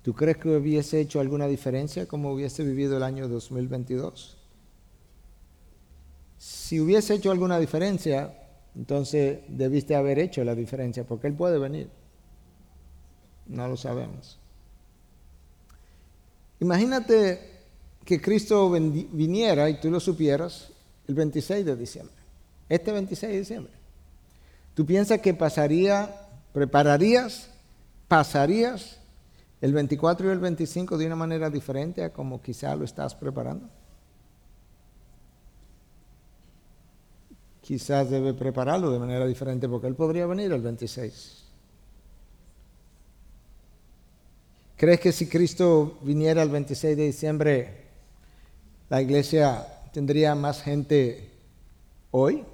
¿Tú crees que hubiese hecho alguna diferencia como hubiese vivido el año 2022? Si hubiese hecho alguna diferencia, entonces debiste haber hecho la diferencia, porque Él puede venir. No lo sabemos. Imagínate que Cristo viniera y tú lo supieras el 26 de diciembre, este 26 de diciembre. ¿Tú piensas que pasaría, prepararías, pasarías el 24 y el 25 de una manera diferente a como quizá lo estás preparando? Quizás debe prepararlo de manera diferente porque él podría venir el 26. ¿Crees que si Cristo viniera el 26 de diciembre, la iglesia tendría más gente hoy?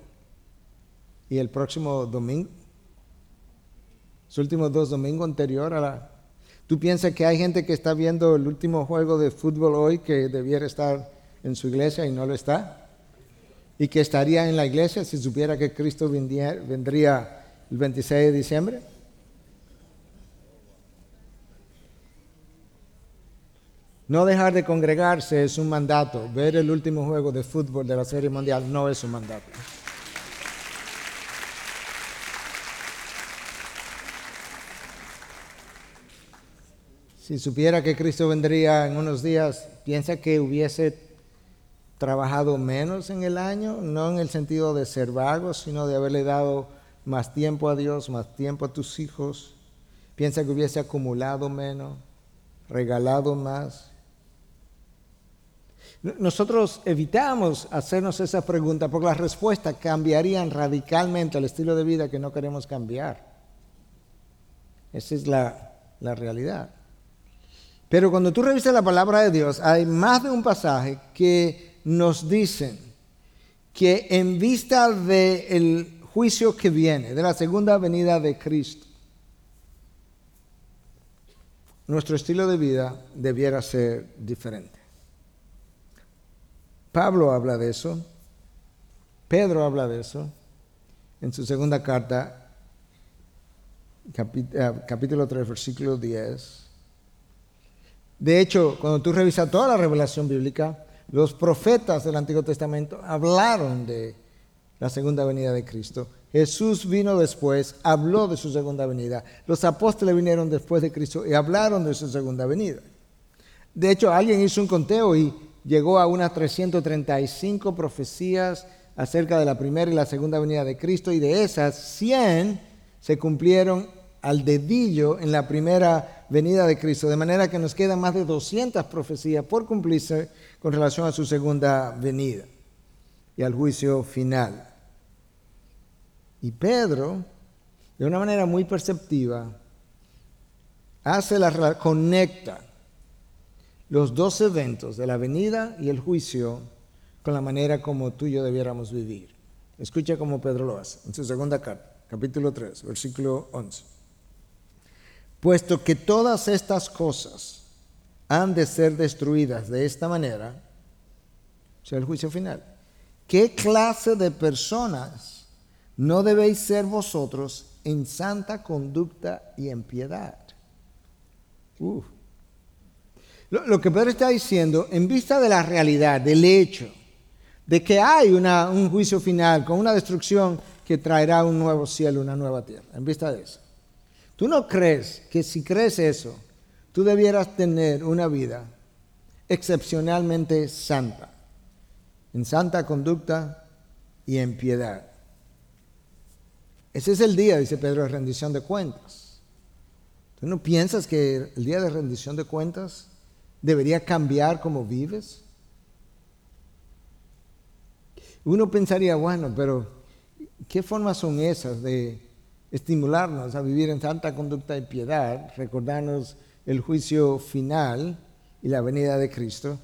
Y el próximo domingo? Los últimos dos domingos anterior a la... ¿Tú piensas que hay gente que está viendo el último juego de fútbol hoy que debiera estar en su iglesia y no lo está? ¿Y que estaría en la iglesia si supiera que Cristo vendría el 26 de diciembre? No dejar de congregarse es un mandato. Ver el último juego de fútbol de la Serie Mundial no es un mandato. Si supiera que Cristo vendría en unos días, ¿piensa que hubiese trabajado menos en el año? No en el sentido de ser vago, sino de haberle dado más tiempo a Dios, más tiempo a tus hijos. ¿Piensa que hubiese acumulado menos, regalado más? Nosotros evitamos hacernos esa pregunta porque las respuestas cambiarían radicalmente el estilo de vida que no queremos cambiar. Esa es la, la realidad. Pero cuando tú revisas la palabra de Dios, hay más de un pasaje que nos dicen que en vista del juicio que viene, de la segunda venida de Cristo, nuestro estilo de vida debiera ser diferente. Pablo habla de eso, Pedro habla de eso en su segunda carta, eh, capítulo 3, versículo 10. De hecho, cuando tú revisas toda la revelación bíblica, los profetas del Antiguo Testamento hablaron de la segunda venida de Cristo. Jesús vino después, habló de su segunda venida. Los apóstoles vinieron después de Cristo y hablaron de su segunda venida. De hecho, alguien hizo un conteo y llegó a unas 335 profecías acerca de la primera y la segunda venida de Cristo y de esas 100 se cumplieron al dedillo en la primera venida de Cristo, de manera que nos quedan más de 200 profecías por cumplirse con relación a su segunda venida y al juicio final. Y Pedro, de una manera muy perceptiva, hace la conecta los dos eventos de la venida y el juicio con la manera como tú y yo debiéramos vivir. Escucha cómo Pedro lo hace en su segunda carta, capítulo 3, versículo 11. Puesto que todas estas cosas han de ser destruidas de esta manera, o sea, el juicio final, ¿qué clase de personas no debéis ser vosotros en santa conducta y en piedad? Lo, que Pedro está diciendo, en vista de la realidad, del hecho, de que hay un juicio final con una destrucción que traerá un nuevo cielo, una nueva tierra, en vista de eso. ¿Tú no crees que si crees eso, tú debieras tener una vida excepcionalmente santa, en santa conducta y en piedad? Ese es el día, dice Pedro, de rendición de cuentas. ¿Tú no piensas que el día de rendición de cuentas debería cambiar cómo vives? Uno pensaría, bueno, pero ¿qué formas son esas de estimularnos a vivir en santa conducta y piedad, recordarnos el juicio final y la venida de Cristo?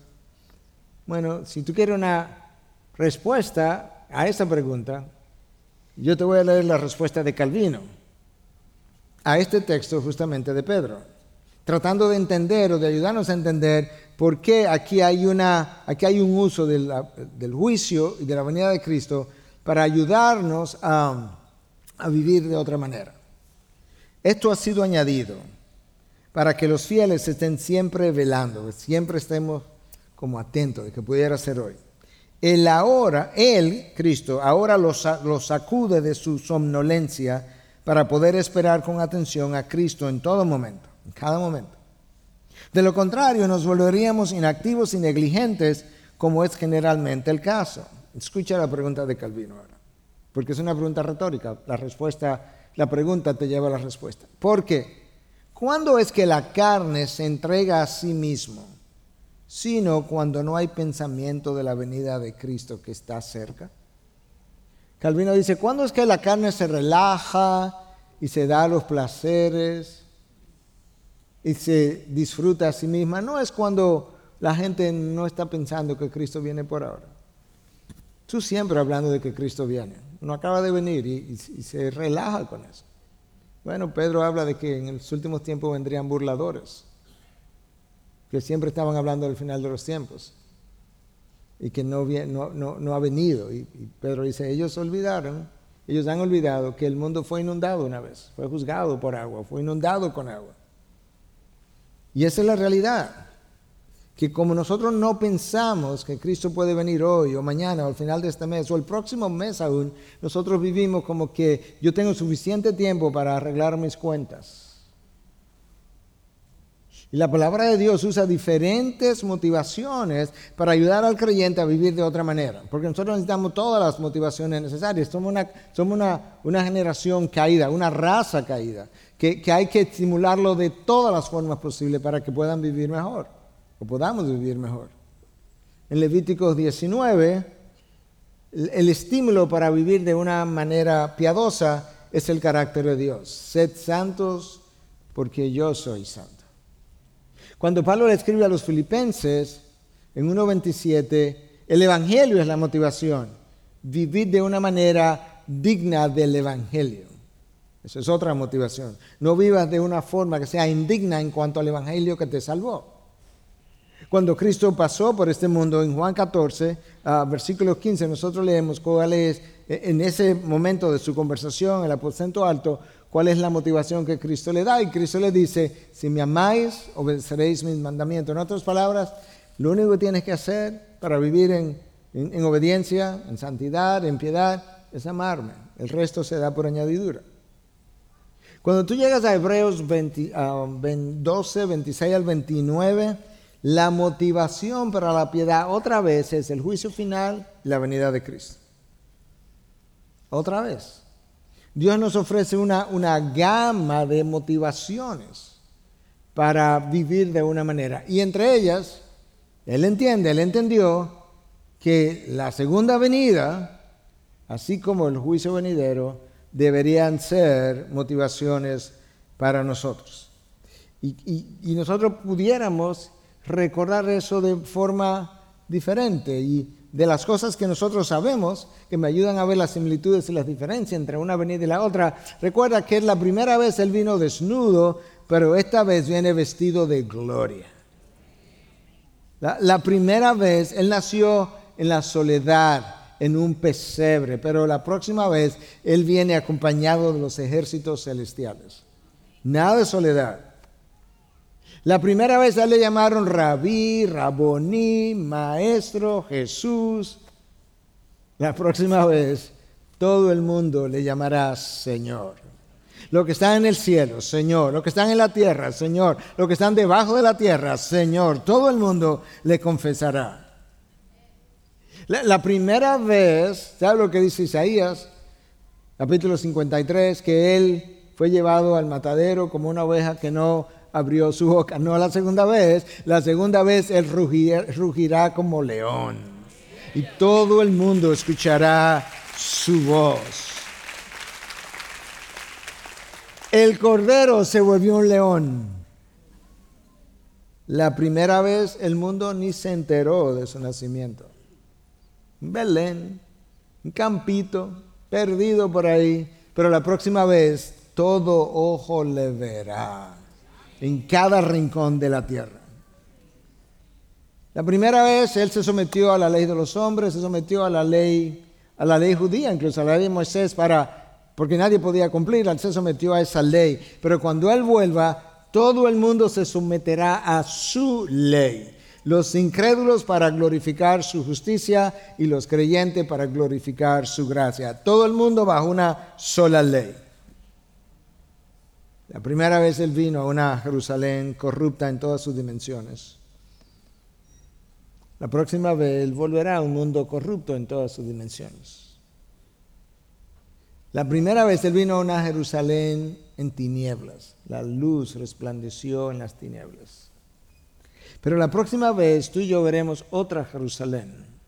Bueno, si tú quieres una respuesta a esa pregunta, yo te voy a leer la respuesta de Calvino a este texto justamente de Pedro tratando de entender o de ayudarnos a entender por qué aquí hay, una, aquí hay un uso del, juicio y de la venida de Cristo para ayudarnos a, a vivir de otra manera. Esto ha sido añadido para que los fieles estén siempre velando, siempre estemos como atentos de que pudiera ser hoy. Él ahora, Él, Cristo, ahora los, sacude de su somnolencia para poder esperar con atención a Cristo en todo momento en cada momento. De lo contrario, nos volveríamos inactivos y negligentes, como es generalmente el caso. Escucha la pregunta de Calvino porque es una pregunta retórica. La respuesta, la pregunta te lleva a la respuesta. ¿Por qué? ¿Cuándo es que la carne se entrega a sí mismo? Sino cuando no hay pensamiento de la venida de Cristo que está cerca. Calvino dice, ¿cuándo es que la carne se relaja y se da los placeres y se disfruta a sí misma? No es cuando la gente no está pensando que Cristo viene por ahora. Tú siempre hablando de que Cristo viene. No acaba de venir y, se relaja con eso. Bueno, Pedro habla de que en los últimos tiempos vendrían burladores, que siempre estaban hablando del final de los tiempos y que no, ha venido. Y, y, Pedro dice, ellos olvidaron, ellos han olvidado que el mundo fue inundado una vez, fue juzgado por agua, fue inundado con agua. Y esa es la realidad que como nosotros no pensamos que Cristo puede venir hoy o mañana o al final de este mes o el próximo mes aún, nosotros vivimos como que yo tengo suficiente tiempo para arreglar mis cuentas. Y la palabra de Dios usa diferentes motivaciones para ayudar al creyente a vivir de otra manera. Porque nosotros necesitamos todas las motivaciones necesarias. Somos una, somos una, generación caída, una raza caída, que, que hay que estimularlo de todas las formas posibles para que puedan vivir mejor o podamos vivir mejor. En Levíticos 19, el estímulo para vivir de una manera piadosa es el carácter de Dios. Sed santos porque yo soy santo. Cuando Pablo le escribe a los filipenses, en 1.27, el Evangelio es la motivación. Vivir de una manera digna del Evangelio. Eso es otra motivación. No vivas de una forma que sea indigna en cuanto al Evangelio que te salvó. Cuando Cristo pasó por este mundo, en Juan 14, ah, versículo 15, nosotros leemos cuál es, e, en ese momento de su conversación, el aposento alto, cuál es la motivación que Cristo le da. Y Cristo le dice, si me amáis, obedeceréis mis mandamientos. En otras palabras, lo único que tienes que hacer para vivir en, obediencia, en santidad, en piedad, es amarme. El resto se da por añadidura. Cuando tú llegas a Hebreos 12, 26 ah, al 29, la motivación para la piedad otra vez es el juicio final y la venida de Cristo. Otra vez. Dios nos ofrece una, una gama de motivaciones para vivir de una manera. Y entre ellas, Él entiende, Él entendió que la segunda venida, así como el juicio venidero, deberían ser motivaciones para nosotros. Y, y nosotros pudiéramos recordar eso de forma diferente y de las cosas que nosotros sabemos que me ayudan a ver las similitudes y las diferencias entre una venida y la otra. Recuerda que es la primera vez él vino desnudo, pero esta vez viene vestido de gloria. La, la primera vez él nació en la soledad, en un pesebre, pero la próxima vez él viene acompañado de los ejércitos celestiales. Nada de soledad. La primera vez a le llamaron rabí, raboní, maestro, Jesús. La próxima vez todo el mundo le llamará Señor. Lo que está en el cielo, Señor. Lo que están en la tierra, Señor. Lo que están debajo de la tierra, Señor. Todo el mundo le confesará. La, la primera vez, ¿sabe lo que dice Isaías? Capítulo 53, que él fue llevado al matadero como una oveja que no abrió su boca. No la segunda vez, la segunda vez él rugirá, como león. Y todo el mundo escuchará su voz. El cordero se volvió un león. La primera vez el mundo ni se enteró de su nacimiento. Belén, un campito, perdido por ahí, pero la próxima vez todo ojo le verá en cada rincón de la tierra. La primera vez él se sometió a la ley de los hombres, se sometió a la ley, a la ley judía, incluso a la ley de Moisés, para, porque nadie podía cumplir, él se sometió a esa ley. Pero cuando él vuelva, todo el mundo se someterá a su ley. Los incrédulos para glorificar su justicia y los creyentes para glorificar su gracia. Todo el mundo bajo una sola ley. La primera vez él vino a una Jerusalén corrupta en todas sus dimensiones. La próxima vez él volverá a un mundo corrupto en todas sus dimensiones. La primera vez él vino a una Jerusalén en tinieblas. La luz resplandeció en las tinieblas. Pero la próxima vez tú y yo veremos otra Jerusalén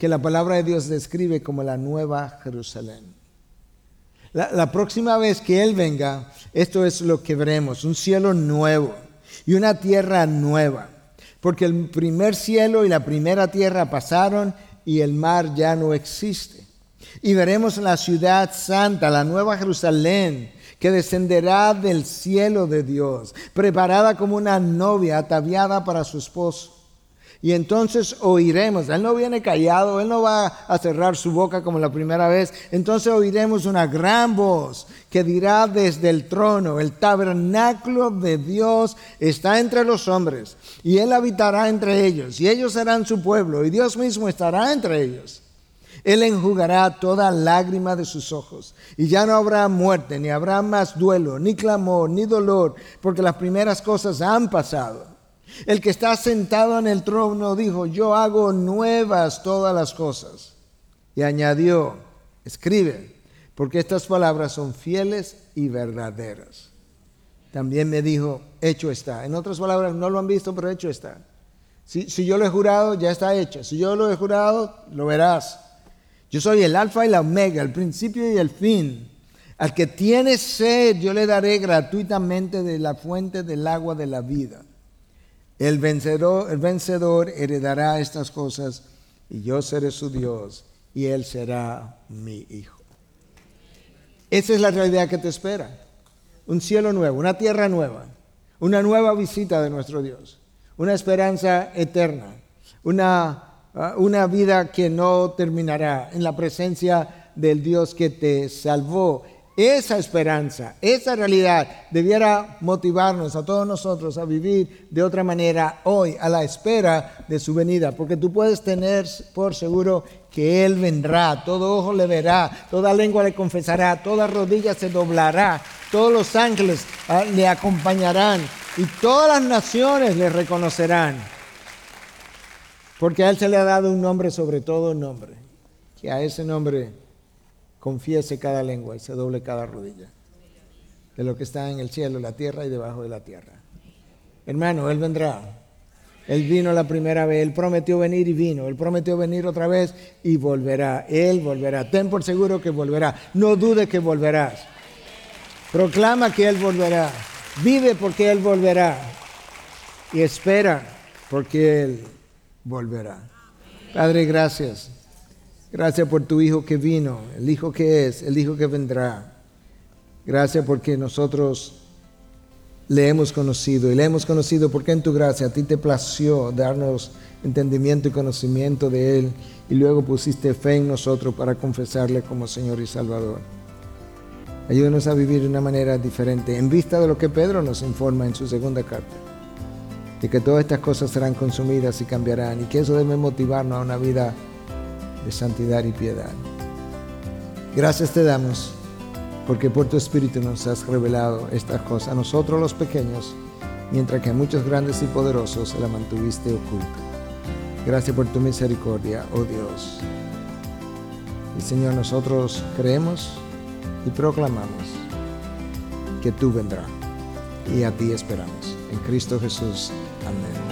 que la palabra de Dios describe como la nueva Jerusalén. La, próxima vez que Él venga, esto es lo que veremos, un cielo nuevo y una tierra nueva, porque el primer cielo y la primera tierra pasaron y el mar ya no existe. Y veremos la ciudad santa, la nueva Jerusalén, que descenderá del cielo de Dios, preparada como una novia ataviada para su esposo. Y entonces oiremos, Él no viene callado, Él no va a cerrar su boca como la primera vez, entonces oiremos una gran voz que dirá desde el trono, el tabernáculo de Dios está entre los hombres, y Él habitará entre ellos, y ellos serán su pueblo, y Dios mismo estará entre ellos. Él enjugará toda lágrima de sus ojos, y ya no habrá muerte, ni habrá más duelo, ni clamor, ni dolor, porque las primeras cosas han pasado. El que está sentado en el trono dijo, yo hago nuevas todas las cosas. Y añadió, escribe, porque estas palabras son fieles y verdaderas. También me dijo, hecho está. En otras palabras, no lo han visto, pero hecho está. Si, si yo lo he jurado, ya está hecho. Si yo lo he jurado, lo verás. Yo soy el alfa y la omega, el principio y el fin. Al que tiene sed, yo le daré gratuitamente de la fuente del agua de la vida. El vencedor, heredará estas cosas y yo seré su Dios y él será mi hijo. Esa es la realidad que te espera. Un cielo nuevo, una tierra nueva, una nueva visita de nuestro Dios, una esperanza eterna, una Ah, una vida que no terminará en la presencia del Dios que te salvó. Esa esperanza, esa realidad debiera motivarnos a todos nosotros a vivir de otra manera hoy, a la espera de su venida, porque tú puedes tener por seguro que Él vendrá, todo ojo le verá, toda lengua le confesará, toda rodilla se doblará, todos los ángeles ah, le acompañarán y todas las naciones le reconocerán. Porque a Él se le ha dado un nombre sobre todo nombre. Que a ese nombre confiese cada lengua y se doble cada rodilla. De lo que está en el cielo, la tierra y debajo de la tierra. Hermano, Él vendrá. Él vino la primera vez, Él prometió venir y vino. Él prometió venir otra vez y volverá. Él volverá. Ten por seguro que volverá. No dude que volverás. Proclama que Él volverá. Vive porque Él volverá. Y espera porque Él volverá. Padre, gracias. Gracias por tu Hijo que vino, el Hijo que es, el Hijo que vendrá. Gracias porque nosotros le hemos conocido y le hemos conocido porque en tu gracia a ti te plació darnos entendimiento y conocimiento de Él y luego pusiste fe en nosotros para confesarle como Señor y Salvador. Ayúdanos a vivir de una manera diferente en vista de lo que Pedro nos informa en su segunda carta de que todas estas cosas serán consumidas y cambiarán y que eso debe motivarnos a una vida de santidad y piedad. Gracias te damos porque por tu Espíritu nos has revelado estas cosas a nosotros los pequeños, mientras que a muchos grandes y poderosos se la mantuviste oculta. Gracias por tu misericordia, oh Dios. Y Señor, nosotros creemos y proclamamos que tú vendrás y a ti esperamos. En Cristo Jesús. Amen.